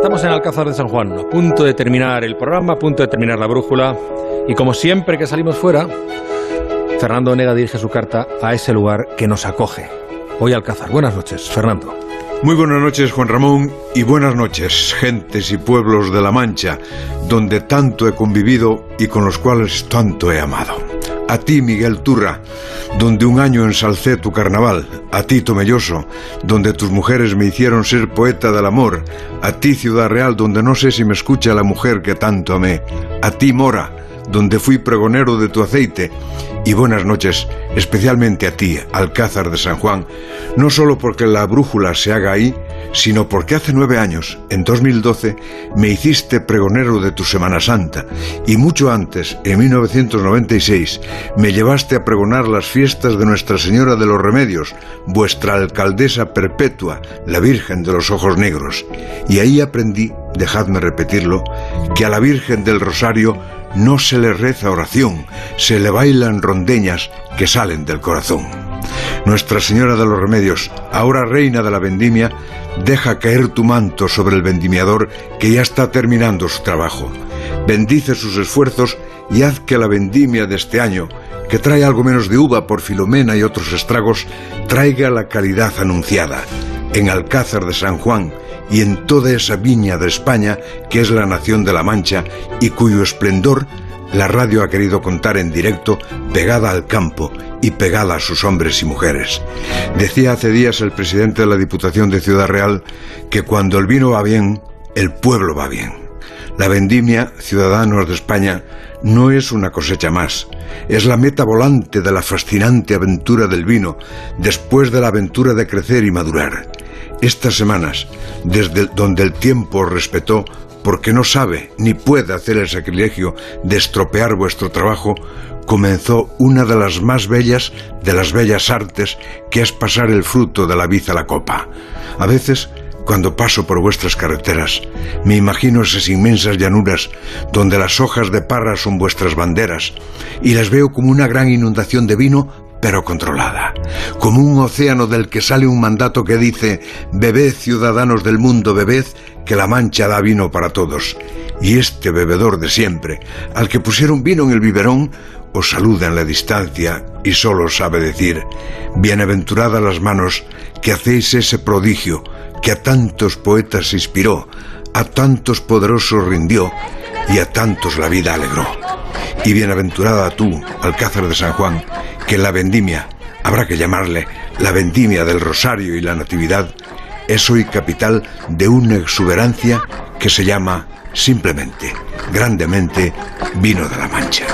estamos en Alcázar de San Juan, a punto de terminar el programa, a punto de terminar la brújula. Y como siempre que salimos fuera, Fernando Onega dirige su carta a ese lugar que nos acoge. Hoy Alcázar. Buenas noches, Fernando. Muy buenas noches, Juan Ramón, y buenas noches, gentes y pueblos de La Mancha, donde tanto he convivido y con los cuales tanto he amado. A ti, Miguel Turra, donde un año ensalcé tu carnaval. A ti, Tomelloso, donde tus mujeres me hicieron ser poeta del amor. A ti, Ciudad Real, donde no sé si me escucha la mujer que tanto amé. A ti, Mora, donde fui pregonero de tu aceite. Y buenas noches, especialmente a ti, Alcázar de San Juan, no solo porque la brújula se haga ahí, sino porque hace nueve años, en 2012, me hiciste pregonero de tu Semana Santa, y mucho antes, en 1996, me llevaste a pregonar las fiestas de Nuestra Señora de los Remedios, vuestra alcaldesa perpetua, la Virgen de los Ojos Negros, y ahí aprendí, dejadme repetirlo, que a la Virgen del Rosario no se le reza oración, se le bailan rondeñas que salen del corazón. Nuestra Señora de los Remedios, ahora reina de la vendimia, deja caer tu manto sobre el vendimiador que ya está terminando su trabajo. Bendice sus esfuerzos y haz que la vendimia de este año, que trae algo menos de uva por Filomena y otros estragos, traiga la calidad anunciada. En Alcázar de San Juan, y en toda esa viña de España que es la nación de la Mancha y cuyo esplendor la radio ha querido contar en directo, pegada al campo y pegada a sus hombres y mujeres. Decía hace días el presidente de la Diputación de Ciudad Real que cuando el vino va bien, el pueblo va bien. La vendimia, ciudadanos de España, no es una cosecha más, es la meta volante de la fascinante aventura del vino, después de la aventura de crecer y madurar. Estas semanas, desde donde el tiempo os respetó, porque no sabe ni puede hacer el sacrilegio de estropear vuestro trabajo, comenzó una de las más bellas de las bellas artes, que es pasar el fruto de la vid a la copa. A veces, cuando paso por vuestras carreteras, me imagino esas inmensas llanuras donde las hojas de parra son vuestras banderas, y las veo como una gran inundación de vino pero controlada, como un océano del que sale un mandato que dice, bebed ciudadanos del mundo, bebed, que la mancha da vino para todos. Y este bebedor de siempre, al que pusieron vino en el biberón, os saluda en la distancia y solo sabe decir, bienaventuradas las manos que hacéis ese prodigio que a tantos poetas inspiró, a tantos poderosos rindió y a tantos la vida alegró. Y bienaventurada tú, Alcázar de San Juan, que la vendimia, habrá que llamarle la vendimia del Rosario y la Natividad, es hoy capital de una exuberancia que se llama simplemente, grandemente, vino de la Mancha.